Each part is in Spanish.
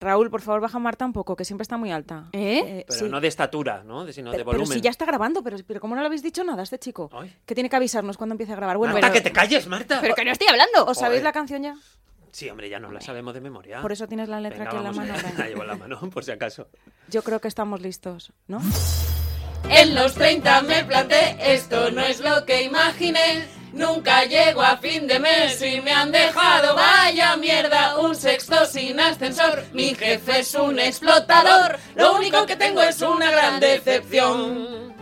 Raúl, por favor, baja Marta un poco, que siempre está muy alta. ¿Eh? Pero sí. no de estatura, ¿no? De- Sino de Pero, volumen. pero si ya está grabando, pero, pero ¿cómo no le habéis dicho nada a este chico? Ay. Que tiene que avisarnos cuando empiece a grabar. Bueno, Marta, pero- que te calles, Marta. Pero que no estoy hablando. ¿Os sabéis la canción ya? Sí, hombre, ya no la sabemos de memoria. Por eso tienes la letra Venga, aquí en la mano. La llevo en la mano, por si acaso. Yo creo que estamos listos, ¿no? En los 30 me planté, esto no es lo que imaginé. Nunca llego a fin de mes y me han dejado, vaya mierda, un sexto sin ascensor. Mi jefe es un explotador, lo único que tengo es una gran decepción.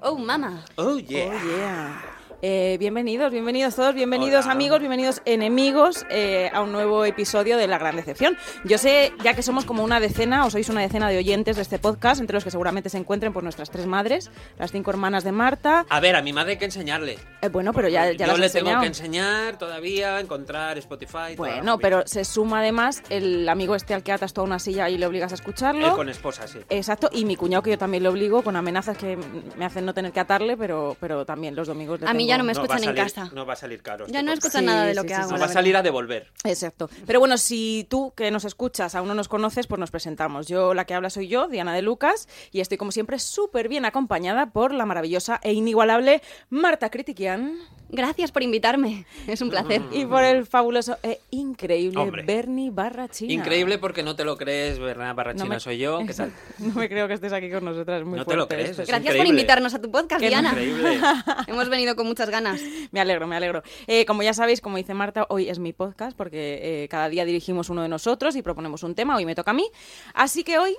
Oh, mama. Oh, yeah. Oh, yeah. Eh, bienvenidos, bienvenidos todos, bienvenidos Hola. amigos, bienvenidos enemigos eh, a un nuevo episodio de La Gran Decepción. Yo sé, ya que somos como una decena, o sois una decena de oyentes de este podcast, entre los que seguramente se encuentren por nuestras tres madres, las cinco hermanas de Marta. A ver, a mi madre hay que enseñarle. Eh, bueno, pero ya, ya Yo las le he tengo enseñado. que enseñar todavía, encontrar Spotify. Bueno, pero se suma además el amigo este al que atas toda una silla y le obligas a escucharlo. Él con esposa, sí. Exacto, y mi cuñado que yo también le obligo con amenazas que me hacen no tener que atarle, pero, pero también los domingos le A mí ya no me escuchan en salir- casa. No va a salir caro. Ya este no podcast. escuchan Sí, nada de lo sí, que sí, hago. la va a salir a devolver. Exacto. Pero bueno, si tú que nos escuchas aún no nos conoces, pues nos presentamos. Yo, la que habla soy yo, Diana de Lucas, y estoy como siempre súper bien acompañada por la maravillosa e inigualable Marta Critiquian Gracias por invitarme. Es un placer. y por el fabuloso e increíble Hombre. Bernie Barrachina. Increíble porque no te lo crees, Bernard Barrachina No me- soy yo. ¿Qué tal? No me creo que estés aquí con nosotras. Muy No te lo crees, Gracias por invitarnos a tu podcast, Diana. Increíble. Hemos venido con muchas ganas. Me alegro, me alegro. Eh, como ya sabéis, como dice Marta, hoy es mi podcast porque eh, cada día dirigimos uno de nosotros y proponemos un tema. Hoy me toca a mí. Así que hoy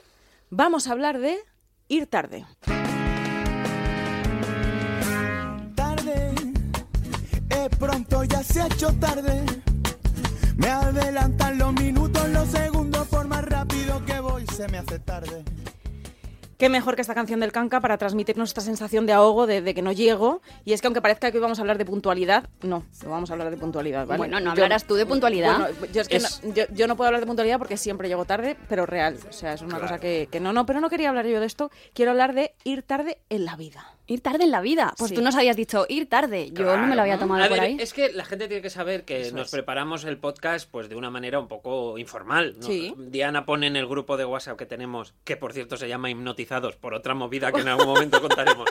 vamos a hablar de ir tarde, pronto ya se ha hecho tarde. Me adelantan los minutos, los segundos, por más rápido que voy, se me hace tarde. Qué mejor que esta canción del Canca para transmitirnos esta sensación de ahogo, de, de que no llego. Y es que aunque parezca que hoy vamos a hablar de puntualidad, no, no vamos a hablar de puntualidad, ¿vale? Bueno, no Yo- hablarás tú de puntualidad. Bueno, yo es que Es- no, yo, yo no puedo hablar de puntualidad porque siempre llego tarde, pero real. O sea, es una Claro. cosa que, que no, no, pero no quería hablar yo de esto. Quiero hablar de ir tarde en la vida. Ir tarde en la vida. Pues Sí. tú nos habías dicho ir tarde. Yo no me lo había tomado A por ver, ahí. Es que la gente tiene que saber que Eso nos es. preparamos el podcast pues de una manera un poco informal. ¿no? Sí. Diana pone en el grupo de WhatsApp que tenemos, que por cierto se llama Hipnotizados por otra movida que en algún momento contaremos.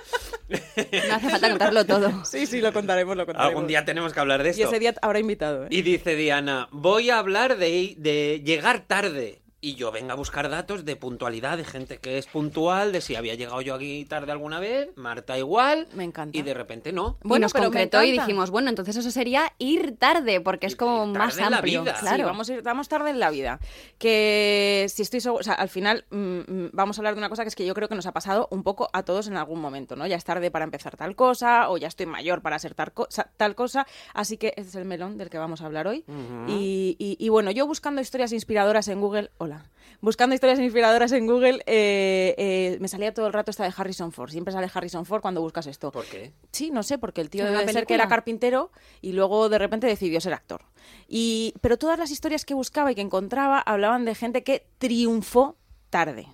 No hace falta contarlo todo. Sí, sí, lo contaremos, lo contaremos. algún día tenemos que hablar de Y esto. ese día habrá invitado. ¿eh? Y dice Diana, voy a hablar de, de llegar tarde. Y yo venga a buscar datos de puntualidad, de gente que es puntual, de si había llegado yo aquí tarde alguna vez, Marta igual. Me encanta. Y de repente no. y Bueno, nos pero me concretó y dijimos, bueno, entonces eso sería ir tarde, porque es como ir tarde más en la amplio. Sí, Claro. vamos, a ir- vamos tarde en la vida. Que si estoy segura, o sea, al final mm, mm, vamos a hablar de una cosa que es que yo creo que nos ha pasado un poco a todos en algún momento, ¿no? Ya es tarde para empezar tal cosa, o ya estoy mayor para ser tal, cosa, tal cosa. Así que este es el melón del que vamos a hablar hoy. y, y- y bueno, yo buscando historias inspiradoras en Google, hola, buscando historias inspiradoras en Google, eh, eh, me salía todo el rato esta de Harrison Ford. Siempre sale Harrison Ford cuando buscas esto. ¿Por qué? Sí, no sé, porque el tío ¿En una debe ser que era carpintero y luego de repente decidió ser actor. Y, pero todas las historias que buscaba y que encontraba hablaban de gente que triunfó tarde.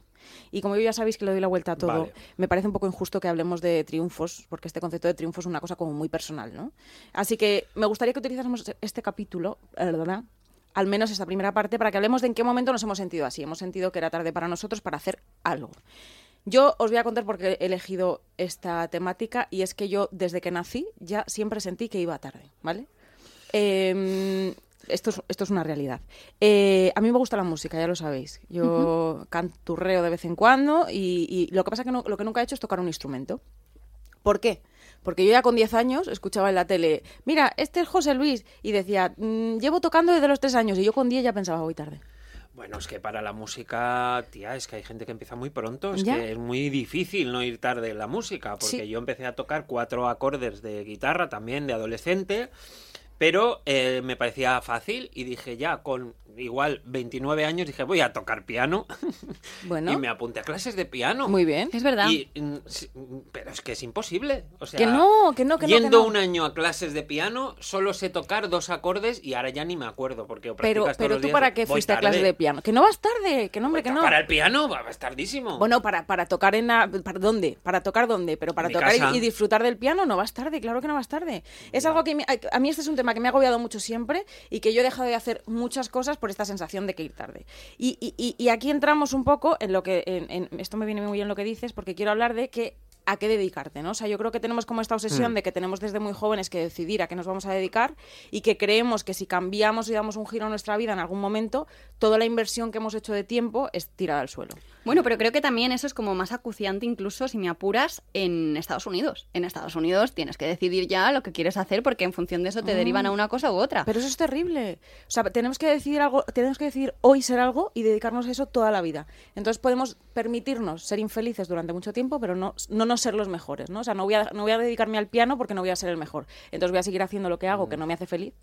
Y como yo ya sabéis que le doy la vuelta a todo, Vale. me parece un poco injusto que hablemos de triunfos, porque este concepto de triunfo es una cosa como muy personal, ¿no? Así que me gustaría que utilizásemos este capítulo, ¿verdad? Al menos esta primera parte, para que hablemos de en qué momento nos hemos sentido así. Hemos sentido que era tarde para nosotros para hacer algo. Yo os voy a contar por qué he elegido esta temática y es que yo desde que nací ya siempre sentí que iba tarde, ¿vale? Eh, esto, es, esto es una realidad. Eh, a mí me gusta la música, ya lo sabéis. Yo canturreo de vez en cuando y, y lo que pasa que no- lo que nunca he hecho es tocar un instrumento. ¿Por qué? Porque yo ya con 10 años escuchaba en la tele, mira, este es José Luis, y decía, "Mm, llevo tocando desde los 3 años, y yo con 10 ya pensaba, voy tarde. Bueno, es que para la música, tía, es que hay gente que empieza muy pronto. Es ¿Ya? que es muy difícil no ir tarde en la música. Porque Sí. yo empecé a tocar cuatro acordes de guitarra también de adolescente. Pero eh, me parecía fácil y dije ya, con igual 29 años, dije voy a tocar piano. Bueno, Y me apunté a clases de piano. muy bien. Es verdad. Y, mm, pero es que es imposible. O sea, Que no, que no, que no, que Yendo no. un año a clases de piano, solo sé tocar dos acordes y ahora ya ni me acuerdo. Porque o Pero, todos pero los tú días, para qué fuiste a tarde. clase de piano? Que no vas tarde, que no, hombre, que no. Para el piano va es tardísimo. Bueno, para, para tocar en la... ¿Para dónde? ¿Para tocar dónde? Pero para tocar y- disfrutar del piano no vas tarde, claro que no vas tarde. Es algo que a mí este es un tema que me ha agobiado mucho siempre y que yo he dejado de hacer muchas cosas por esta sensación de que ir tarde. Y, y- aquí entramos un poco en lo que, esto me viene muy bien lo que dices, porque quiero hablar de que a qué dedicarte, ¿no? O sea, yo creo que tenemos como esta obsesión de que tenemos desde muy jóvenes que decidir a qué nos vamos a dedicar y que creemos que si cambiamos y damos un giro a nuestra vida en algún momento, toda la inversión que hemos hecho de tiempo es tirada al suelo. Bueno, pero creo que también eso es como más acuciante incluso si me apuras en Estados Unidos. En Estados Unidos tienes que decidir ya lo que quieres hacer porque en función de eso te derivan a una cosa u otra. Pero eso es terrible. O sea, tenemos que decidir algo, tenemos que decidir hoy ser algo y dedicarnos a eso toda la vida. Entonces podemos permitirnos ser infelices durante mucho tiempo, pero no, no, no ser los mejores, ¿no? O sea, no voy, a, no voy a dedicarme al piano porque no voy a ser el mejor. Entonces voy a seguir haciendo lo que hago, que no me hace feliz,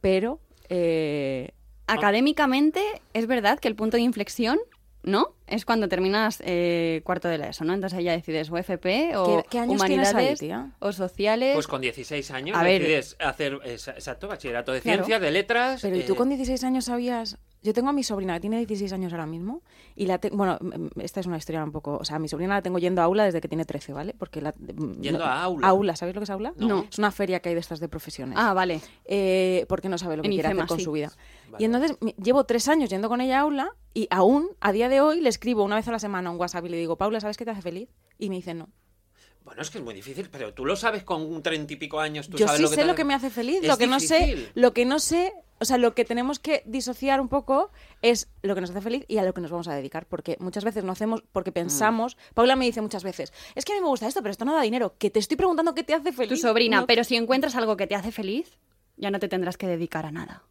pero... eh, Académicamente es verdad que el punto de inflexión, ¿no? Es cuando terminas eh, cuarto de la ESO, ¿no? Entonces ahí ya decides o FP o ¿Qué- qué años tienes ahí, humanidades o sociales. Pues con 16 años A ver. decides hacer esa- exacto bachillerato de Claro. ciencias, de letras. Pero ¿y tú eh, con 16 años sabías...? Yo tengo a mi sobrina que tiene 16 años ahora mismo y la te- bueno, esta es una historia un poco, o sea, a mi sobrina la tengo yendo a aula desde que tiene 13, ¿vale? Porque la Yendo no- a aula. Aula, ¿sabéis lo que es aula? No. Es una feria que hay de estas de profesiones. Ah, vale. eh, porque no sabe lo que En quiere IFEMA, hacer con sí. su vida. Vale. Y entonces llevo tres años yendo con ella a aula y aún, a día de hoy, le escribo una vez a la semana un WhatsApp y le digo, Paula, ¿sabes qué te hace feliz? Y me dice, no. Bueno, es que es muy difícil, pero tú lo sabes con un treinta y pico años. Tú Yo sabes sí lo que sé te lo que me hace feliz, Es lo que no sé, lo que no sé, o sea, lo que tenemos que disociar un poco es lo que nos hace feliz y a lo que nos vamos a dedicar, porque muchas veces no hacemos porque pensamos, Paula me dice muchas veces, es que a mí me gusta esto, pero esto no da dinero, que te estoy preguntando qué te hace feliz. Tu sobrina, No- pero si encuentras algo que te hace feliz, ya no te tendrás que dedicar a nada.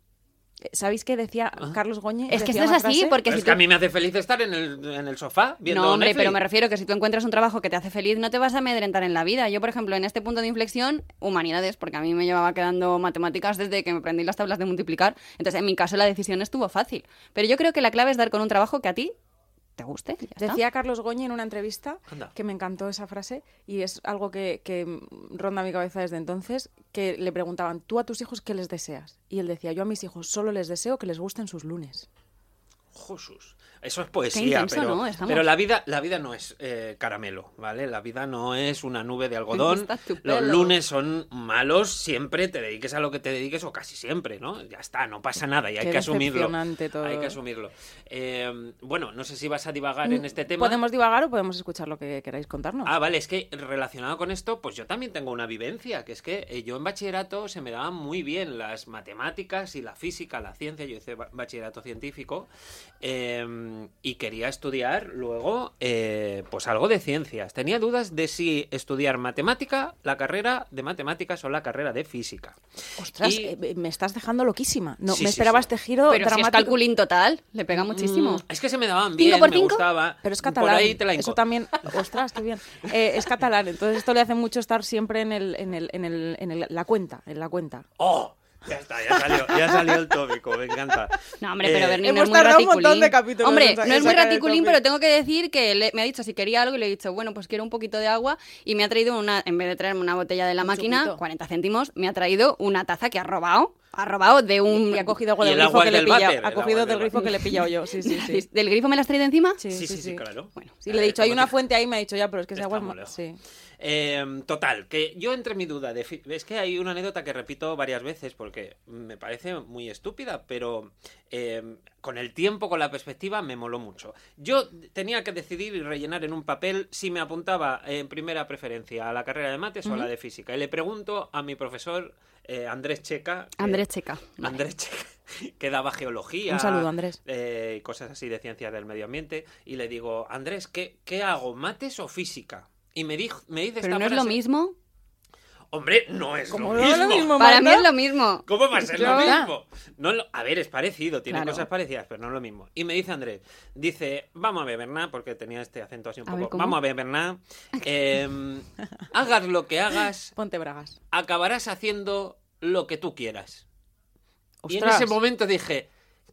¿Sabéis qué decía Ah. Carlos Goñi? Es que esto es así, frase- porque Pero si es que a mí me hace feliz estar en el, en el sofá viendo No, hombre, Netflix. pero me refiero que si tú encuentras un trabajo que te hace feliz, no te vas a amedrentar en la vida. Yo, por ejemplo, en este punto de inflexión, humanidades, porque a mí me llevaba quedando matemáticas desde que me aprendí las tablas de multiplicar. Entonces, en mi caso, la decisión estuvo fácil. Pero yo creo que la clave es dar con un trabajo que a ti te guste. Decía Carlos Goñi en una entrevista Anda. que me encantó esa frase y es algo que, que ronda mi cabeza desde entonces, que le preguntaban, ¿tú a tus hijos qué les deseas? Y él decía, yo a mis hijos solo les deseo que les gusten sus lunes. Jesús. Eso es poesía, intenso, pero, pero la vida, la vida no es eh, caramelo, ¿vale? La vida no es una nube de algodón. Los lunes son malos, siempre te dediques a lo que te dediques o casi siempre, ¿no? Ya está, no pasa nada y hay Qué que asumirlo. todo. Hay que asumirlo. Eh, bueno, no sé si vas a divagar en este tema. Podemos divagar o podemos escuchar lo que queráis contarnos. Ah, vale, es que relacionado con esto, pues yo también tengo una vivencia, que es que eh, yo en bachillerato se me daban muy bien las matemáticas y la física, la ciencia, yo hice ba- bachillerato científico eh, y quería estudiar luego eh, pues algo de ciencias. Tenía dudas de si estudiar matemática, la carrera de matemáticas o la carrera de física. Ostras, y- eh, me estás dejando loquísima. No, Sí, me sí, esperaba sí. este giro Pero si es dramático. calculín total, le pega muchísimo. Mm, es que se me daban ¿Cinco bien, por me cinco? gustaba. Pero es Por catalán. ahí te la Eso también. Ostras, qué bien. Eh, es catalán, entonces esto le hace mucho estar siempre en, el, en, el, en, el, en el- la cuenta. En la cuenta. ¡Oh! Ya está, ya salió, ya salió el tópico, me encanta. No, hombre, pero Eh, Bernie no es muy tardado un montón raticulín. de capítulos Hombre, no es muy raticulín, pero tengo que decir que le- me ha dicho si quería algo y le he dicho, bueno, pues quiero un poquito de agua y me ha traído una, en vez de traerme una botella de la Un máquina, chupito. 40 céntimos, me ha traído una taza que ha robado, ha robado de un... Y ha cogido agua Y del el grifo que le pillado. váter, Ha cogido del del grifo que le he pillado yo. Sí, sí, sí. ¿Del grifo me la has traído encima? Sí, sí, sí, claro. Bueno, Sí, le he dicho, hay una fuente ahí, me ha dicho ya, pero es que ese agua es. Sí. Eh, total, que yo entre mi duda de es que hay una anécdota que repito varias veces porque me parece muy estúpida, pero eh, con el tiempo, con la perspectiva, me moló mucho. Yo tenía que decidir y rellenar en un papel si me apuntaba en primera preferencia a la carrera de mates o a la de física. Y le pregunto a mi profesor eh, Andrés Checa. Andrés Checa. Vale. Andrés Checa, que daba geología. Un saludo, Andrés. eh, cosas así de ciencias del medio ambiente. Y le digo, Andrés, ¿qué, qué hago? ¿Mates o física? Y me, dijo, me dice Pero esta no es lo mismo. Hombre, no es lo mismo. lo mismo, Para Marta. mí es lo mismo. ¿Cómo va a ser lo mismo? No lo- A ver, es parecido, tiene Claro. cosas parecidas, pero no es lo mismo. Y me dice Andrés, dice, vamos a ver, Bernat, porque tenía este acento así un A poco. vamos a ver, Bernat, em, hagas lo que hagas, Ponte bragas. acabarás haciendo lo que tú quieras. Y en ese momento dije,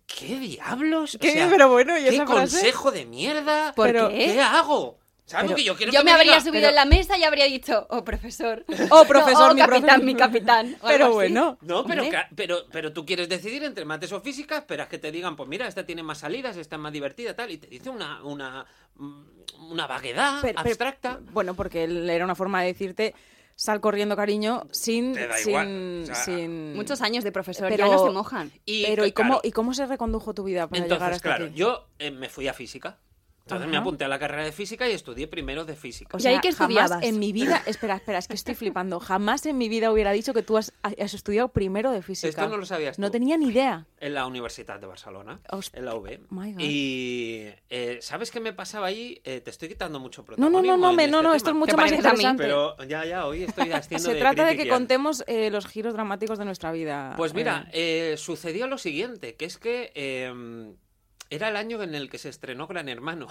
¿qué diablos? O ¿Qué? sea, Pero bueno, ¿y ¿Qué esa frase? consejo de mierda? ¿Por qué? ¿Qué hago? ¿Sabes Pero lo que yo quiero Yo que me habría diga? subido pero- en la mesa y habría dicho, oh, profesor. Oh, profesor, No, oh, mi capitán, profesor. mi capitán. Pero así. bueno. No, pero, pero, pero tú quieres decidir entre mates o física, esperas que te digan, pues mira, esta tiene más salidas, esta es más divertida, tal, y te dice una, una, mm, una vaguedad Pero- pero- abstracta. bueno, porque él era una forma de decirte, Sal corriendo, cariño, sin... Te da sin, igual, o sea, sin- Muchos años de profesor, Pero- ya no se mojan. Y, Pero, ¿y claro, cómo, ¿y cómo se recondujo tu vida para llegar Entonces, hasta claro, aquí? yo eh, me fui a física. Entonces me apunté a la carrera de física y estudié primero de física. O ¿Y sea, ahí qué jamás estudiabas? en mi vida... Espera, espera, es que estoy flipando. Jamás en mi vida hubiera dicho que tú has, has estudiado primero de física. Esto no lo sabías No tú. tenía ni idea. En la Universidad de Barcelona, en la UB. My God. Y eh, ¿sabes qué me pasaba ahí? Eh, te estoy quitando mucho No, protagonismo. no, no, no, me- este no, no, esto es mucho ¿Te más interesante. Pero ya, ya, hoy estoy haciendo Se de trata de que contemos eh, los giros dramáticos de nuestra vida. Pues mira, eh. eh, sucedió lo siguiente, que es que eh, era el año en el que se estrenó Gran Hermano.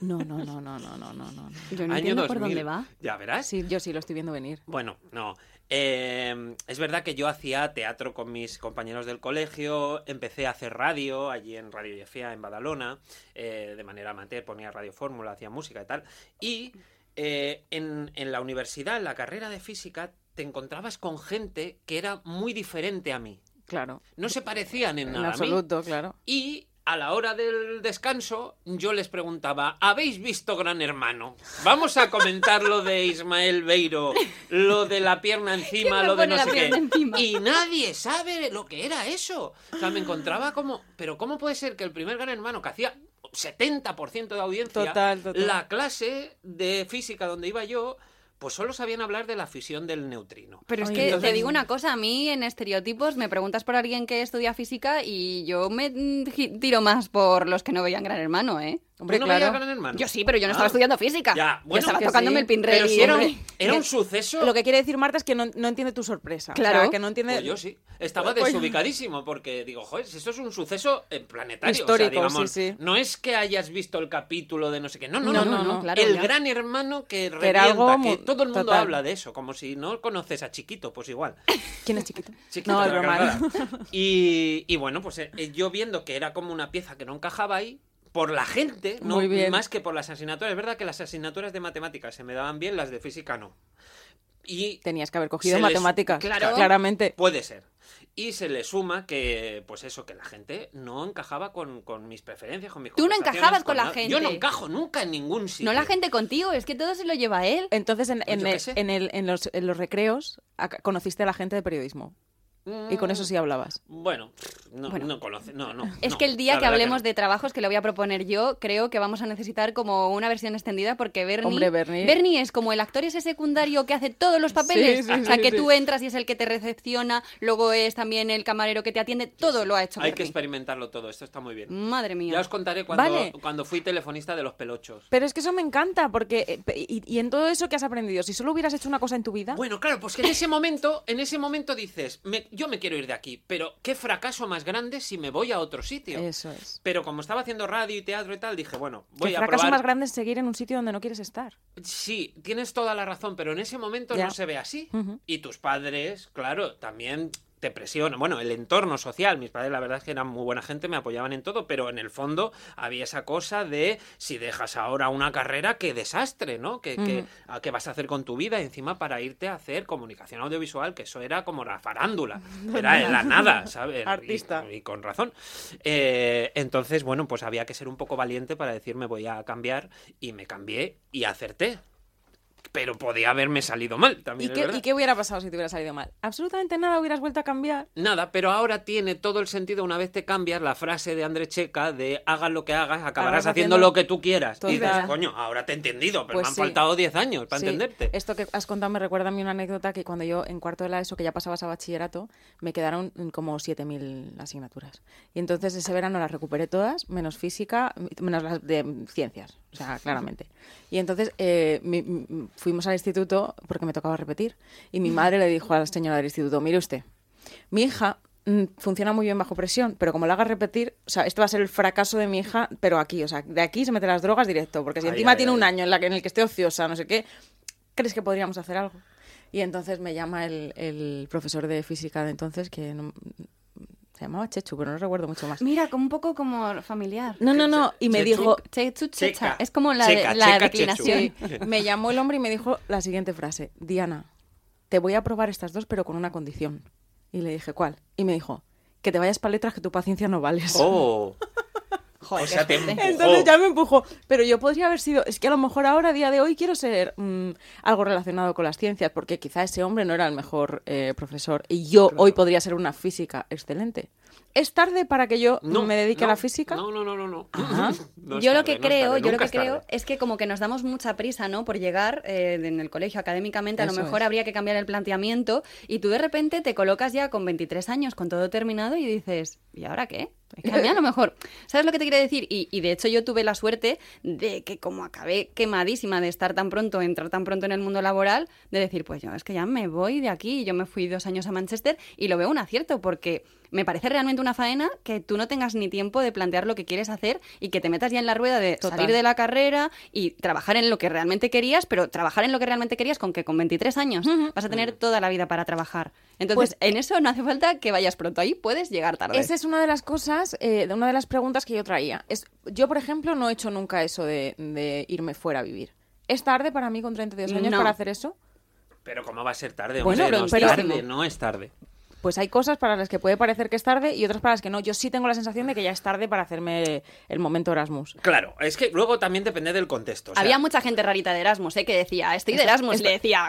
No, no, no, no, no, no, no, no. Yo no año entiendo 2000. por dónde va. Ya verás. Sí, yo sí lo estoy viendo venir. Bueno, no. Eh, es verdad que yo hacía teatro con mis compañeros del colegio, empecé a hacer radio allí en Radio Yefia, en Badalona, eh, de manera amateur, ponía Radio Fórmula, hacía música y tal. Y eh, en, en la universidad, en la carrera de física, te encontrabas con gente que era muy diferente a mí. Claro. No se parecían en En nada a mí. absoluto, claro. Y a la hora del descanso, yo les preguntaba, ¿habéis visto Gran Hermano? Vamos a comentar lo de Ismael Beiro, lo de la pierna encima, ¿Quién me lo de no sé qué. encima? Y nadie sabe lo que era eso. O sea, me encontraba como, pero ¿cómo puede ser que el primer Gran Hermano, que hacía 70% de audiencia, Total, total. la clase de física donde iba yo, pues solo sabían hablar de la fisión del neutrino. Pero es Oye, que entonces- te digo una cosa, a mí en estereotipos me preguntas por alguien que estudia física y yo me mm, tiro más por los que no veían Gran Hermano, ¿eh? Hombre, ¿Tú no claro. Gran Hermano? Yo sí, pero yo no Ah. estaba estudiando física. Ya, yo bueno, estaba que tocándome sí. el pinrel Pero si era, un, era un suceso... Lo que quiere decir Marta es que no, no entiende tu sorpresa. Claro. O sea, que no entiende... Pues yo sí. Estaba Pues- desubicadísimo porque digo, joder, si esto es un suceso planetario. Histórico, o sea, digamos, sí, sí. No es que hayas visto el capítulo de no sé qué. No, no, No, no. no, no, no, claro, el ya. gran hermano que, revienta, algo que todo el mundo total. habla de eso, como si no conoces a Chiquito, pues igual. ¿Quién es chiquito? Chiquito, no, cargada. Y, y bueno, pues eh, yo viendo que era como una pieza que no encajaba ahí, por la gente, no más que por las asignaturas. Es verdad que las asignaturas de matemáticas se me daban bien, las de física no. Y Tenías que haber cogido Se les- matemáticas. Claro. Claramente. Puede ser. Y se le suma que, pues eso, que la gente no encajaba con, con mis preferencias, con mis Tú no encajabas con la nada. gente. Yo no encajo nunca en ningún sitio. no la gente contigo, es que todo se lo lleva él. Entonces, en, Pues en yo el- en el- en los, en los recreos conociste a la gente de periodismo. Y con eso sí hablabas. Bueno, no, Bueno. no conoce, no, no. Es no, que el día que hablemos no. de trabajos que le voy a proponer yo, creo que vamos a necesitar como una versión extendida porque Bernie, Hombre, Bernie. es como el actor ese secundario que hace todos los papeles. Sí, sí, o sea, sí, que sí. tú entras y es el que te recepciona, luego es también el camarero que te atiende, todo lo ha hecho Hay que Bernie. experimentarlo todo, esto está muy bien. Madre mía. Ya os contaré cuando, Vale. cuando fui telefonista de los pelochos. Pero es que eso me encanta, porque... eh, Y, y en todo eso que has aprendido, si solo hubieras hecho una cosa en tu vida... Bueno, claro, pues que en ese momento, en ese momento dices, me- yo me quiero ir de aquí, pero qué fracaso más grande si me voy a otro sitio. Eso es. Pero como estaba haciendo radio y teatro y tal, dije, bueno, voy Que a fracaso probar. más grande es seguir en un sitio donde no quieres estar. Sí, tienes toda la razón, pero en ese momento Ya. no se ve así. Y tus padres, claro, también te presionan. Bueno, el entorno social, mis padres la verdad es que eran muy buena gente, me apoyaban en todo, pero en el fondo había esa cosa de si dejas ahora una carrera, qué desastre, ¿no? ¿Qué, qué- a ¿Qué vas a hacer con tu vida? Encima para irte a hacer comunicación audiovisual, que eso era como la farándula, era en la nada, ¿sabes? Y- Artista. Y, con razón. Eh, entonces, bueno, pues había que ser un poco valiente para decir me voy a cambiar y me cambié y acerté. Pero podía haberme salido mal, ¿Y también es qué, verdad. ¿Y qué hubiera pasado si te hubiera salido mal? Absolutamente nada, hubieras vuelto a cambiar. Nada, pero ahora tiene todo el sentido una vez te cambias la frase de André Checa de hagas lo que hagas, acabarás haciendo, haciendo lo que tú quieras. Y dices, coño, ahora te he entendido, pero Pues me han sí. faltado 10 años para Sí, entenderte. Esto que has contado me recuerda a mí una anécdota que cuando yo en cuarto de la ESO, que ya pasabas a bachillerato, me quedaron como 7.000 asignaturas. Y entonces ese verano las recuperé todas, menos física, menos las de ciencias, o sea, claramente. Y entonces eh, mi- fuimos al instituto porque me tocaba repetir. Y mi madre le dijo a la señora del instituto, mire usted, mi hija mm, funciona muy bien bajo presión, pero como la haga repetir, o sea, este va a ser el fracaso de mi hija, pero aquí, o sea, de aquí se mete las drogas directo, porque si Ay, encima ay, tiene ay. un año en, la que, en el que esté ociosa, no sé qué, ¿crees que podríamos hacer algo? Y entonces me llama el, el profesor de física de entonces, que no- se llamaba Chechu, pero no recuerdo mucho más. Mira, como un poco como familiar. No, no, no, y me Chechu. dijo, Chechu, checha. Checa. Es como la, Checa, la checa, declinación. me llamó el hombre y me dijo la siguiente frase, Diana, te voy a probar estas dos, pero con una condición. Y le dije, ¿cuál? Y me dijo, que te vayas para letras, que tu paciencia no vales. Oh. Joder, o sea, te empujó. Entonces ya me empujó. Pero yo podría haber sido. Es que a lo mejor ahora, a día de hoy, quiero ser mm, algo relacionado con las ciencias, porque quizá ese hombre no era el mejor eh, profesor. Y yo hoy podría ser una física excelente. ¿Es tarde para que yo No, me dedique a no, la física? No, no, no, no. no. Yo lo que creo, tarde, yo lo que creo es que como que nos damos mucha prisa, ¿no? Por llegar eh, en el colegio académicamente, a lo mejor es. habría que cambiar el planteamiento y tú de repente te colocas ya con 23 años, con todo terminado y dices, ¿y ahora qué? Es que a mí a lo mejor, ¿sabes lo que te quiero decir? Y, y de hecho yo tuve la suerte de que como acabé quemadísima de estar tan pronto, entrar tan pronto en el mundo laboral, de decir, pues yo es que ya me voy de aquí, yo me fui dos años a Manchester y lo veo un acierto porque me parece realmente una faena que tú no tengas ni tiempo de plantear lo que quieres hacer y que te metas ya en la rueda de Total. salir de la carrera y trabajar en lo que realmente querías, pero trabajar en lo que realmente querías con que con 23 años vas a tener toda la vida para trabajar. Entonces, Pues, en eso no hace falta que vayas pronto, ahí puedes llegar tarde. Esa es una de las cosas, eh, de una de las preguntas que yo traía. Es, yo, por ejemplo, no he hecho nunca eso de, de irme fuera a vivir. ¿Es tarde para mí con 32 años No. para hacer eso? Pero ¿cómo va a ser tarde? Bueno, Hombre, no es pero- tarde, no es tarde. Pues hay cosas para las que puede parecer que es tarde y otras para las que no. Yo sí tengo la sensación de que ya es tarde para hacerme el momento Erasmus. Claro, es que luego también depende del contexto. o sea, Había mucha gente rarita de Erasmus, ¿eh? que decía, estoy de Erasmus, y le decía,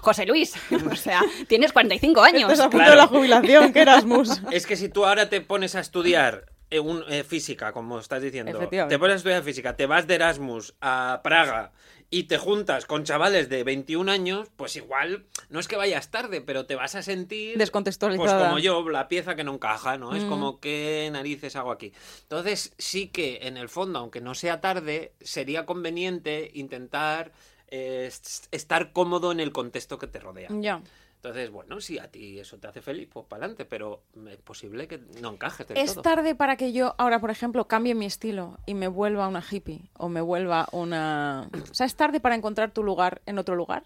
José Luis, o sea, tienes 45 años. Estás a punto Claro. de la jubilación, que Erasmus. Es que si tú ahora te pones a estudiar eh, un- eh, física, como estás diciendo, te pones a estudiar física, te vas de Erasmus a Praga y te juntas con chavales de 21 años, pues igual no es que vayas tarde, pero te vas a sentir Descontextualizada. Pues como yo, la pieza que no encaja, ¿no? Es Mm. como qué narices hago aquí. Entonces, sí que en el fondo, aunque no sea tarde, sería conveniente intentar eh, est- estar cómodo en el contexto que te rodea. Ya. Entonces, bueno, si a ti eso te hace feliz, pues para adelante, pero es posible que no encajes del Es todo. tarde para que yo ahora, por ejemplo, cambie mi estilo y me vuelva una hippie o me vuelva una... O sea, es tarde para encontrar tu lugar en otro lugar.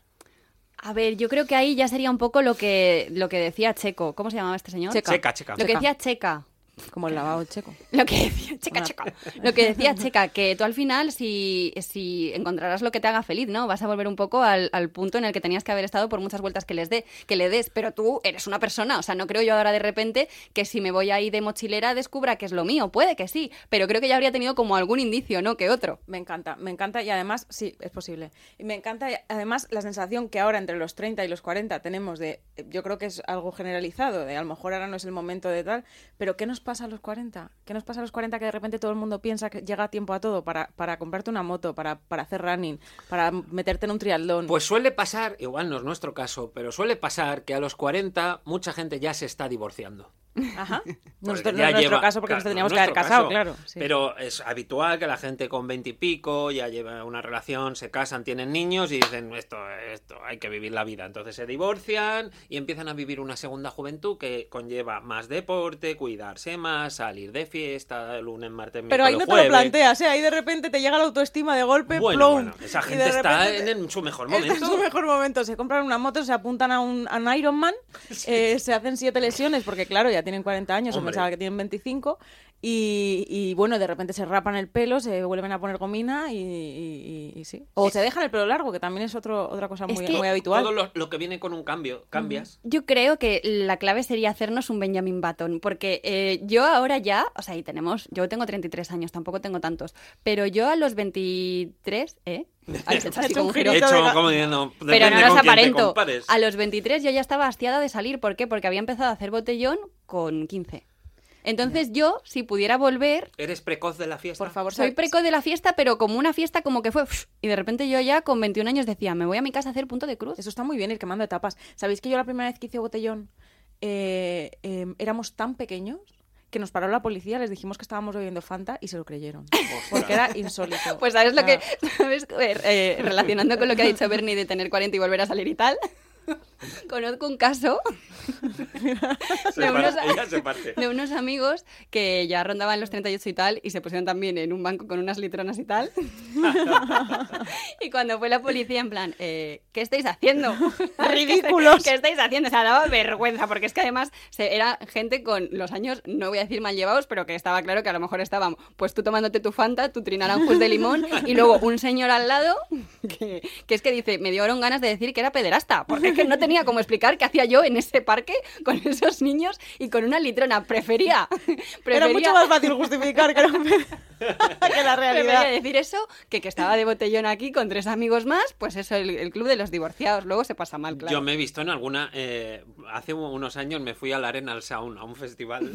A ver, yo creo que ahí ya sería un poco lo que, lo que decía Checo. ¿Cómo se llamaba este señor? Checa. Checa, checa. Lo que decía Checa. Como el lavado checo. Lo que decía, checa, checa. Lo que decía Checa, que tú al final, si, si encontrarás lo que te haga feliz, ¿no? Vas a volver un poco al, al punto en el que tenías que haber estado por muchas vueltas que les dé, que le des, pero tú eres una persona. O sea, no creo yo ahora de repente que si me voy ahí de mochilera descubra que es lo mío. Puede que sí, pero creo que ya habría tenido como algún indicio, ¿no? Que otro. Me encanta, me encanta y además, sí, es posible. Y me encanta además la sensación que ahora entre los 30 y los 40 tenemos de, yo creo que es algo generalizado, de a lo mejor ahora no es el momento de tal, pero ¿qué nos pasa a los 40? ¿Qué nos pasa a los 40 que de repente todo el mundo piensa que llega tiempo a todo para, para comprarte una moto, para, para hacer running, para meterte en un triatlón? Pues suele pasar, igual no es nuestro caso, pero suele pasar que a los 40 mucha gente ya se está divorciando. Ajá. Nosotros es nuestro lleva- caso porque claro, nos tendríamos que haber casado, caso, claro. sí. Pero es habitual que la gente con 20 y pico ya lleva una relación, se casan, tienen niños y dicen esto, esto, hay que vivir la vida. Entonces se divorcian y empiezan a vivir una segunda juventud que conlleva más deporte, cuidarse más, salir de fiesta, lunes, martes, Pero ahí no miércoles, te lo planteas, ¿eh? Ahí de repente te llega la autoestima de golpe, Bueno, plum, bueno, esa de gente está en, en su mejor Está en momento. su mejor momento. Se compran una moto, se apuntan a un, a un Ironman, eh, se hacen siete lesiones, porque claro, ya tienen 40 años, o Hombre. pensaba que tienen 25, y, y, bueno, de repente se rapan el pelo, se vuelven a poner gomina y, y- y- y sí. O se dejan el pelo largo, que también es otro, otra cosa Es muy, que muy habitual. Todo lo, lo que viene con un cambio, cambias. Yo creo que la clave sería hacernos un Benjamin Button, porque eh, yo ahora ya, o sea, y tenemos, yo tengo 33 años, tampoco tengo tantos, pero yo a los 23, ¿eh? Hecho así como un un giro. He Girito hecho de ga- como diciendo, Pero no los aparento. A los 23 yo ya estaba hastiada de salir. ¿Por qué? Porque había empezado a hacer botellón con 15. Entonces yo, si pudiera volver, ¿Eres precoz de la fiesta? Por favor, soy sa- preco de la fiesta, pero como una fiesta como que fue... Y de repente yo ya con 21 años decía, me voy a mi casa a hacer punto de cruz. Eso está muy bien, ir quemando etapas. ¿Sabéis que yo la primera vez que hice botellón eh, eh, éramos tan pequeños que nos paró la policía, les dijimos que estábamos bebiendo Fanta y se lo creyeron? Porque era insólito. Pues sabes lo que, ¿sabes? Eh, eh, relacionando con lo que ha dicho Bernie de tener 40 y volver a salir y tal, conozco un caso de unos, de unos amigos que ya rondaban los 38 y tal y se pusieron también en un banco con unas litronas y tal. y cuando fue la policía en plan, eh, ¿qué estáis haciendo? Ridículos. ¿Qué estáis haciendo? O sea, daba vergüenza porque es que además era gente con los años, no voy a decir mal llevados, pero que estaba claro que a lo mejor estaban pues tú tomándote tu Fanta, tu trinaranjus de limón y luego un señor al lado que, que es que dice, me dieron ganas de decir que era pederasta, porque es que no tenía como explicar qué hacía yo en ese parque con esos niños y con una litrona. Prefería, prefería, Era mucho más fácil justificar que, no- que la prefería realidad. decir eso que que estaba de botellón aquí con tres amigos más, pues eso, el, el club de los divorciados. Luego se pasa mal, claro. Yo me he visto en alguna. eh, hace unos años me fui a la Arena al Sound, a un festival.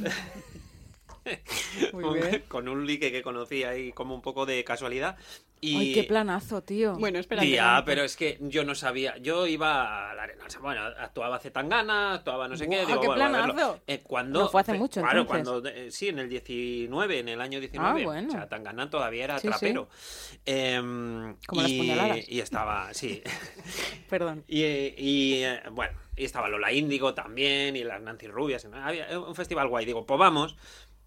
Muy con, bien. con un lique que conocí ahí como un poco de casualidad. Y, Ay, qué planazo, tío. Bueno, espera. Tía, que- pero es que yo no sabía. Yo iba a la arena. o sea, Bueno, actuaba Zetangana, actuaba no sé qué. Digo, qué bueno, a verlo. planazo. Eh, cuando, No fue hace mucho, Claro, entonces. cuando. eh, sí, en el 19, en el año 19. Ah, bueno. O sea, Tangana todavía era Sí, sí. trapero. Em, las y- puñaladas. Y estaba, sí. Perdón. Y, y, eh, bueno, y estaba Lola Índigo también, y las Nancy Rubias. Había un festival guay. Digo, pues vamos.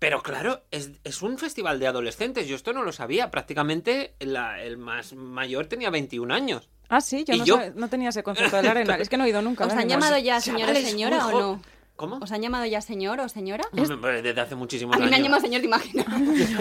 Pero claro, es, es un festival de adolescentes. Yo esto no lo sabía. Prácticamente la- el más mayor tenía 21 años. Ah, sí, yo, no, yo- sab- no tenía ese concepto de la arena. Es que no he ido nunca. ¿Os han llamado ya señora Chavales, señora o no? ¿Cómo? ¿Os han llamado ya señor o señora? Desde hace muchísimos A mí años. me han llamado señor, te imaginas.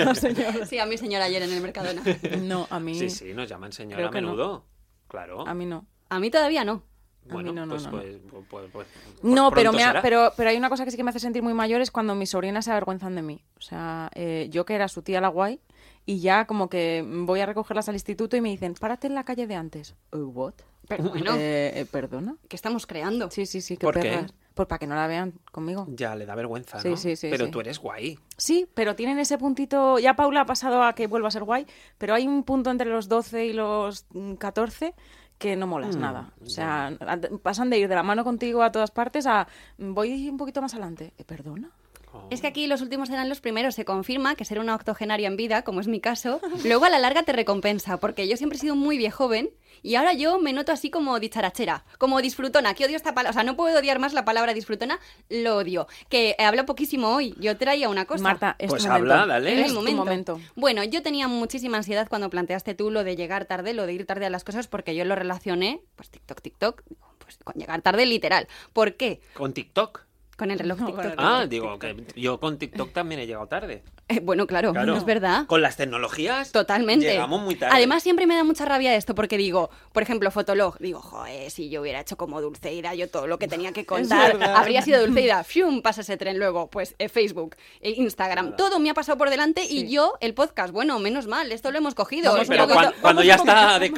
No, señor. Sí, a mí señor ayer en el Mercadona. No, a mí, Sí, sí, nos llaman señora a menudo. Claro. a mí no. A mí todavía no. Bueno, no, no, pues, no, no. pues, pues, pues, pues, No, pero, me ha- pero, pero hay una cosa que sí que me hace sentir muy mayor es cuando mis sobrinas se avergüenzan de mí. O sea, eh, yo que era su tía la guay y ya como que voy a recogerlas al instituto y me dicen, párate en la calle de antes. Eh, ¿What? Pero bueno, Eh, eh, ¿Perdona? ¿qué estamos creando? Sí, sí, sí, qué ¿Por qué? Pues para que no la vean conmigo. Ya le da vergüenza, Sí, ¿no? sí, sí, Pero sí. tú eres guay. Sí, pero tienen ese puntito. Ya Paula ha pasado a que vuelva a ser guay, pero hay un punto entre los 12 y los mm, 14 que no molas Mm, nada. O sea, pasan de ir de la mano contigo a todas partes a voy un poquito más adelante. Eh, ¿Perdona? Es que aquí los últimos eran los primeros. Se confirma que ser una octogenaria en vida, como es mi caso, luego a la larga te recompensa, porque yo siempre he sido muy viejoven y ahora yo me noto así como dicharachera, como disfrutona, que odio esta palabra. O sea, no puedo odiar más la palabra disfrutona, lo odio. Que eh, hablo poquísimo hoy. Yo traía una cosa. Marta, es Pues tu habla, momento. dale. Es Es el tu momento. momento. Bueno, yo tenía muchísima ansiedad cuando planteaste tú lo de llegar tarde, lo de ir tarde a las cosas, porque yo lo relacioné, pues TikTok, TikTok, pues con llegar tarde literal. ¿Por qué? Con TikTok. Con el reloj TikTok. Ah, TikTok. digo que yo con TikTok también he llegado tarde. Eh, bueno, claro, Claro. es verdad. Con las tecnologías. Totalmente. Llegamos muy tarde. Además, siempre me da mucha rabia esto porque digo, por ejemplo, Fotolog, digo, joder, si yo hubiera hecho como Dulceida, yo todo lo que tenía que contar habría sido Dulceida. Fium, pasa ese tren luego. Pues eh, Facebook, eh, Instagram, todo me ha pasado por delante y yo, el podcast, bueno, menos mal, esto lo hemos cogido. Vamos Pero poquito- cuando, ya está de, de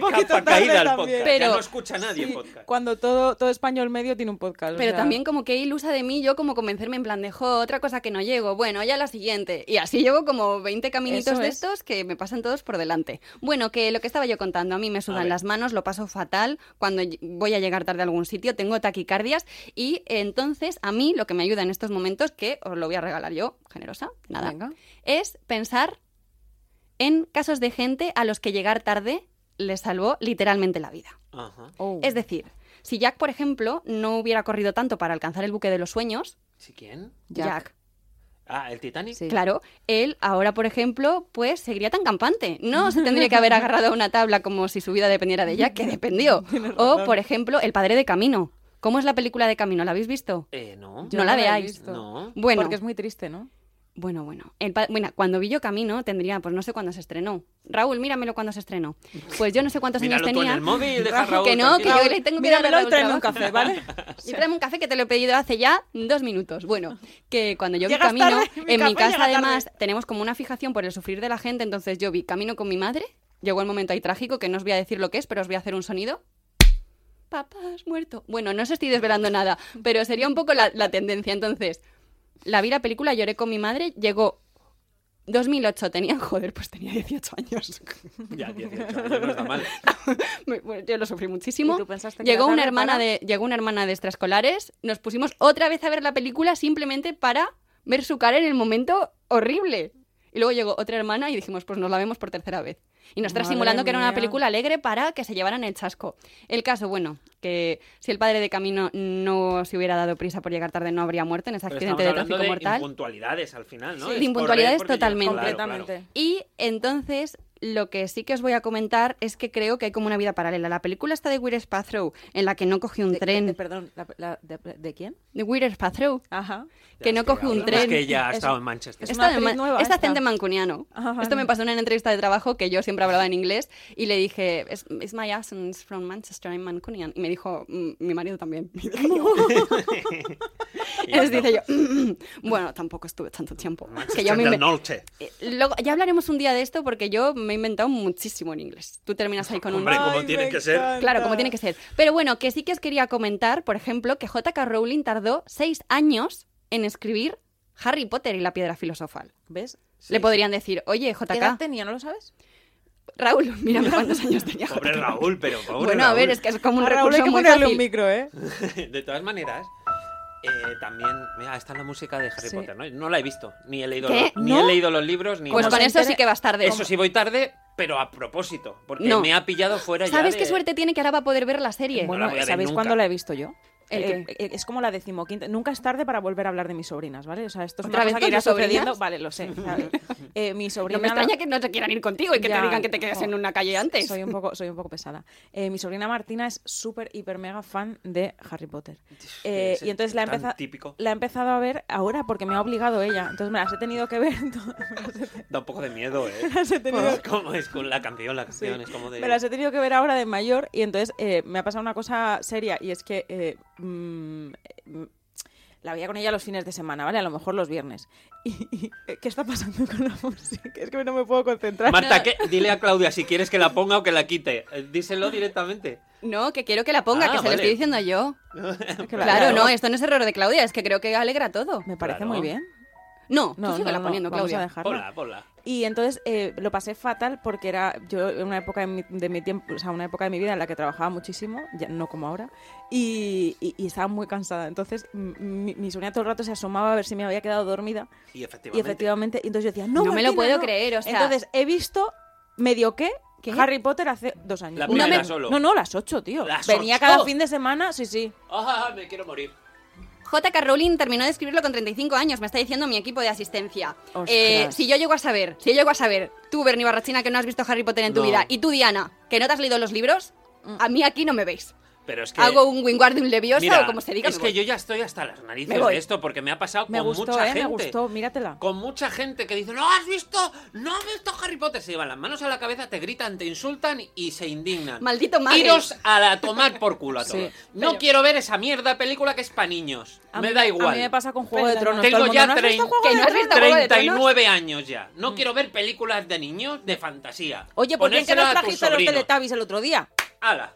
capa caída el podcast. Pero- ya no escucha nadie Sí, podcast. Cuando todo, todo español medio tiene un podcast. o Pero sea, también como que ilusa de mí, yo como convencerme en plan de, jo, otra cosa que no llego, bueno, ya la siguiente. Y así llevo como 20 caminitos Eso de es. estos que me pasan todos por delante. Bueno, que lo que estaba yo contando, a mí me sudan las manos, lo paso fatal cuando voy a llegar tarde a algún sitio, tengo taquicardias y entonces a mí lo que me ayuda en estos momentos, que os lo voy a regalar yo, generosa, nada, Venga. es pensar en casos de gente a los que llegar tarde les salvó literalmente la vida. Ajá. Oh. Es decir, si Jack, por ejemplo, no hubiera corrido tanto para alcanzar el buque de los sueños, ¿Sí quién? Jack, Jack. Ah, el Titanic. Sí. claro, él ahora, por ejemplo, pues seguiría tan campante. No se tendría que haber agarrado a una tabla como si su vida dependiera de Jack, que dependió. O, por ejemplo, El padre de Camino. ¿Cómo es la película de Camino? ¿La habéis visto? Eh, no. Yo no la he veáis. visto. No. Bueno, Porque es muy triste, ¿no? Bueno, bueno. El bueno, cuando vi yo Camino tendría, pues no sé cuándo se estrenó. Raúl, míramelo cuando se estrenó. Pues yo no sé cuántos Míralo años tú en tenía. el móvil, deja a Raúl, Raúl que no, que yo le tengo que dar a Míramelo y tráeme un café, ¿vale? Y tráeme un café que te lo he pedido hace ya dos minutos. Bueno, que cuando yo vi Llegas Camino, tarde, mi en mi casa además tarde. tenemos como una fijación por el sufrir de la gente, entonces yo vi Camino con mi madre, llegó el momento ahí trágico, que no os voy a decir lo que es, pero os voy a hacer un sonido. Papá has muerto. Bueno, no os estoy desvelando nada, pero sería un poco la, la tendencia. Entonces, la vi la película, lloré con mi madre, llegó 2008, tenía, joder, pues tenía 18 años. Ya, 18 años, no está mal. Bueno, yo lo sufrí muchísimo. ¿Y tú pensaste que Llegó una hermana para? de llegó una hermana de extraescolares, nos pusimos otra vez a ver la película simplemente para ver su cara en el momento horrible. Y luego llegó otra hermana y dijimos, pues nos la vemos por tercera vez. Y nosotras Madre simulando que era una película alegre para que se llevaran el chasco. El caso, bueno, que si el padre de Camino no se hubiera dado prisa por llegar tarde, no habría muerto en ese accidente de tráfico de mortal. impuntualidades al final, ¿no? Sí, de impuntualidades totalmente. claro, Completamente. Y entonces lo que sí que os voy a comentar es que creo que hay como una vida paralela. La película está de Gwyneth Paltrow, en la que no coge un De- tren. de- perdón, la- la- de, de quién? De Gwyneth Paltrow, Ajá. que no coge un Es tren. que ella ha Es- estado en Manchester. es Esta una de actriz ma- nueva, esta acento mancuniano. Esto me pasó en una entrevista de trabajo que yo siempre hablaba en inglés y le dije, "Is- is my accent is from Manchester, I'm Mancunian. Y me dijo, "Mm, mi marido también. Entonces dice yo, "Mm, bueno, tampoco estuve tanto tiempo. Que Manchester yo me del inve- Norte. Eh, Luego, ya hablaremos un día de esto porque yo me he inventado muchísimo en inglés. Tú terminas ahí con un... Hombre, como tiene que ser. Claro, como tiene que ser. Pero bueno, que sí que os quería comentar, por ejemplo, que J.K. Rowling tardó seis años en escribir Harry Potter y la piedra filosofal. ¿Ves? Sí, Le podrían decir, oye, ¿Qué edad JK, tenía? ¿No lo sabes? Raúl, mírame cuántos años tenía Pobre JK. Raúl, pero pobre Bueno, a ver, Raúl. es que es como un A Raúl hay recurso que muy ponerle fácil. un micro, ¿eh? De todas maneras, eh, también, mira, está la música de Harry Sí. Potter, ¿no? No la he visto, ni he leído, los, ni ¿No? he leído los libros, ni Pues con eso sí que vas tarde. Eso sí voy tarde, pero a propósito, porque No. me ha pillado fuera ya ¿Sabes de- qué suerte tiene que ahora va a poder ver la serie? Bueno, la voy a ver ¿sabéis cuándo la he visto yo? ¿El Eh, eh, es como la decimoquinta. Nunca es tarde para volver a hablar de mis sobrinas, ¿vale? O sea, esto es ¿Otra una vez cosa que irá sucediendo. Vale, lo sé. Eh, mi sobrina. no me la- extraña que no te quieran ir contigo y que te digan que te quedes en una calle antes. Soy un poco, soy un poco pesada. Eh, mi sobrina Martina es súper, hiper, mega fan de Harry Potter. Eh, y entonces la he, tan empeza- típico. la he empezado a ver ahora porque me ha obligado ella. Entonces me las he tenido que ver. me las he- Da un poco de miedo, ¿eh? me las he tenido- Es como es con la canción, la Sí. canción es como de... Me las he tenido que ver ahora de mayor y entonces eh, me ha pasado una cosa seria y es que eh, mm, eh, la veía con ella los fines de semana, ¿vale? A lo mejor los viernes. Y, y, eh, ¿Qué está pasando con la música? Es que no me puedo concentrar. Marta, ¿qué? dile a Claudia si quieres que la ponga o que la quite. Eh, Díselo directamente. No, que quiero que la ponga, Ah, que se lo estoy diciendo yo. Claro. Claro, no, esto no es error de Claudia, es que creo que alegra todo. Me parece Claro. muy bien. No, No, tú no, no, poniendo, vamos a Claudia. dejarla. Hola, hola. Y entonces eh, lo pasé fatal porque era yo en una época de mi, de mi tiempo, o sea, una época de mi vida en la que trabajaba muchísimo, ya no como ahora, y, y- y estaba muy cansada. Entonces m- mi, mi sobrina todo el rato se asomaba a ver si me había quedado dormida Y efectivamente. y efectivamente, y entonces yo decía, no, No me lo puedo no". creer, o sea- Entonces he visto medio que ¿Qué? Harry Potter hace dos años. La primera me- solo. No, no, las ocho, tío. ¿Las Venía ocho? cada fin de semana, sí, sí. Ah, me quiero morir. J.K. Rowling terminó de escribirlo con 35 años, me está diciendo mi equipo de asistencia. Eh, si yo llego a saber, si yo llego a saber, tú, Bernie Barrachina, que no has visto Harry Potter en tu No. vida, y tú, Diana, que no te has leído los libros, a mí aquí no me veis. Pero es que... Hago un Wingardium Leviosa Mira, o como se diga. es que voy. yo ya estoy hasta las narices de esto porque me ha pasado Me con gustó, mucha eh, gente. me gustó, míratela. Con mucha gente que dice, no has visto, no has visto Harry Potter. Se llevan las manos a la cabeza, te gritan, te insultan y se indignan. Maldito madre. Iros a la tomar por culo a Sí, todos. no quiero ver esa mierda película que es para niños. A me mí- da A igual. mí me pasa con Juego de. Tronos. Tengo ya mundo, ¿no has visto trein- Juego Que de no has Tronos? visto Juego de Tronos. 39 años ya. No quiero ver películas de niños de fantasía. Oye, ¿por qué a tus trajiste los. Teletubbies el otro día? Hala,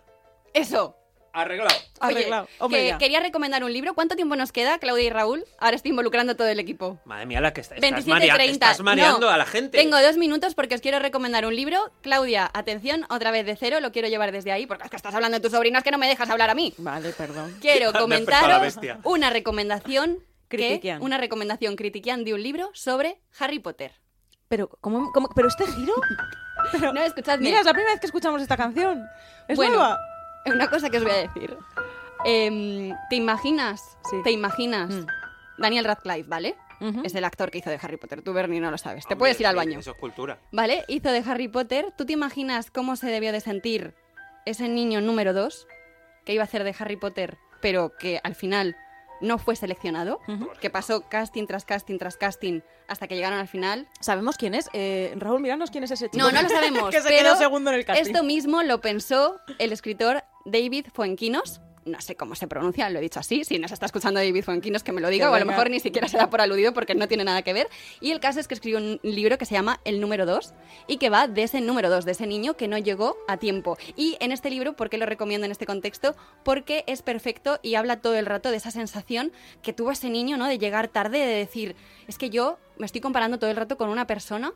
Eso. Arreglado. Oye, Arreglado. Hombre, que ya. quería recomendar un libro. ¿Cuánto tiempo nos queda, Claudia y Raúl? Ahora estoy involucrando a todo el equipo. Madre mía, la que está, estás, 27, marea- 30. estás mareando No, a la gente. Tengo dos minutos porque os quiero recomendar un libro. Claudia, atención, otra vez de cero, lo quiero llevar desde ahí porque es que estás hablando de tus sobrinas que no me dejas hablar a mí. Vale, perdón. Quiero comentaros una recomendación que, Critiquian. una recomendación critiquian de un libro sobre Harry Potter. Pero, ¿cómo, cómo- pero este giro? No, escuchadme. Mira, es la primera vez que escuchamos esta canción. Es Bueno, nueva. Una cosa que os voy a decir. Em, ¿Te imaginas? Sí. ¿Te imaginas? Mm. Daniel Radcliffe, ¿vale? Es el actor que hizo de Harry Potter. Tú, Bernie, no lo sabes. Te puedes ir al baño. Eso es cultura. ¿Vale? Hizo de Harry Potter. ¿Tú te imaginas cómo se debió de sentir ese niño número 2 que iba a hacer de Harry Potter, pero que al final no fue seleccionado? Ujú. Que pasó casting tras casting tras casting hasta que llegaron al final. ¿Sabemos quién es? Eh, Raúl, míranos quién es ese chico. No, no lo sabemos. que se pero quedó segundo en el casting. Esto mismo lo pensó el escritor David Fuenquinos. No sé cómo se pronuncia, lo he dicho así. Si nos está escuchando David Fuenquinos, que me lo diga, o a lo mejor ni siquiera se da por aludido porque no tiene nada que ver. Y el caso es que escribió un libro que se llama El número 2 y que va de ese número 2, de ese niño que no llegó a tiempo. Y en este libro, ¿por qué lo recomiendo en este contexto? Porque es perfecto y habla todo el rato de esa sensación que tuvo ese niño, ¿no? De llegar tarde, de decir, es que yo me estoy comparando todo el rato con una persona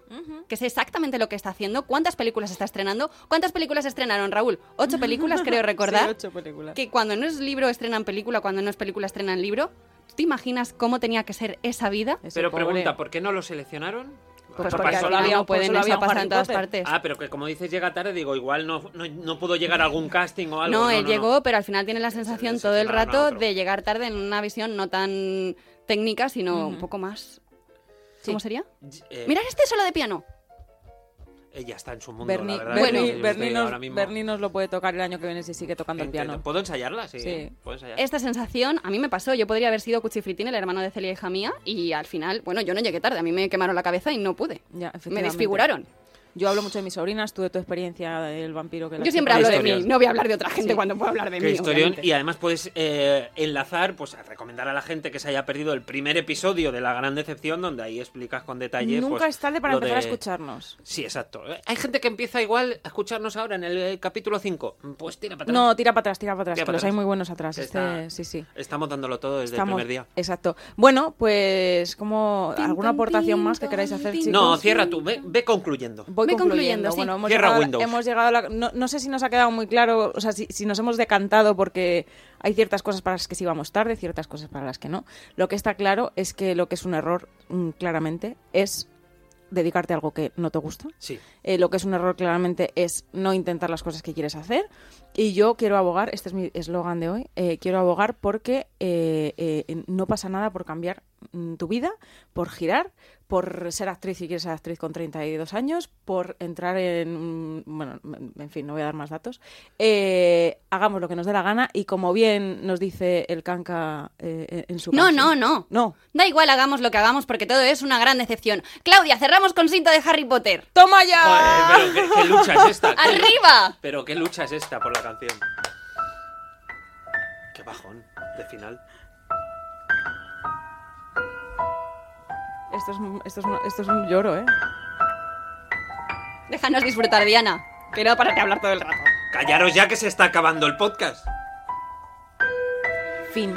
que sé exactamente lo que está haciendo, cuántas películas está estrenando, cuántas películas estrenaron, Raúl. Ocho películas, creo recordar. Sí, ocho películas. Que cuando no es libro estrenan película, cuando no es película estrenan libro. ¿Tú te imaginas cómo tenía que ser esa vida? Ese Pero pobre. pregunta, ¿por qué no lo seleccionaron? Pues ¿Ha porque no pues pueden, eso había pasado en todas partes. Ah, pero que como dices llega tarde, digo, igual no, no, no pudo llegar a algún casting o algo. no, No, él no, llegó, no. pero al final tiene la sensación se todo el rato de llegar tarde en una visión no tan técnica, sino un poco más... ¿Cómo sería? Eh, Mirad este solo de piano. ella está en su mundo, Bernie, la verdad. Estoy Bernie nos, ahora mismo- Bernie nos lo puede tocar el año que viene si sigue tocando el piano. ¿Puedo ensayarla? Sí. Sí. ¿Puedo ensayar? Esta sensación a mí me pasó. Yo podría haber sido Cuchifritín, el hermano de Celia, hija mía, y al final, bueno, yo no llegué tarde. A mí me quemaron la cabeza y no pude. Ya, Me desfiguraron. Yo hablo mucho de mis sobrinas, tú de tu experiencia del vampiro que la Yo siempre hablo de mí. No voy a hablar de otra gente Sí. cuando puedo hablar de Qué mí. historión. Y además puedes eh, enlazar, pues a recomendar a la gente que se haya perdido el primer episodio de La Gran Decepción, donde ahí explicas con detalle. Nunca pues, es tarde para empezar a escucharnos. Sí, exacto. Hay gente que empieza igual a escucharnos ahora en el eh, capítulo 5. Pues tira para atrás. No, tira para atrás, tira para atrás, Tira que para los hay muy buenos atrás. Este, sí, sí. Estamos dándolo todo desde Estamos- el primer día. Exacto. Bueno, pues como alguna aportación más que queráis hacer, chicos. No, cierra tú, ve, ve concluyendo. Voy concluyendo. concluyendo, sí. Bueno, hemos Cierra llegado, Windows. hemos llegado a la- no, no sé si nos ha quedado muy claro, o sea, si, si nos hemos decantado porque hay ciertas cosas para las que sí vamos tarde, ciertas cosas para las que no. Lo que está claro es que lo que es un error, mm, claramente, es dedicarte a algo que no te gusta. Sí. Eh, lo que es un error claramente es no intentar las cosas que quieres hacer. Y yo quiero abogar, este es mi eslogan de hoy, eh, quiero abogar porque eh, eh, no pasa nada por cambiar mm, tu vida, por girar, por ser actriz si quieres ser actriz con 32 años, por entrar en... Bueno, en fin, no voy a dar más datos. Eh, hagamos lo que nos dé la gana y como bien nos dice el canca eh, en su No, canción- no, no. No. Da igual, hagamos lo que hagamos porque todo es una gran decepción. Claudia, cerramos con cinta de Harry Potter. ¡Toma ya! Joder, pero qué, qué lucha es esta. ¿Qué- ¡Arriba! Pero qué lucha es esta por la canción. Qué bajón de final. Esto es, un- esto, es un, esto es un lloro, ¿eh? Déjanos disfrutar, Diana. Que no para hablar todo el rato. Callaros ya que se está acabando el podcast. Fin.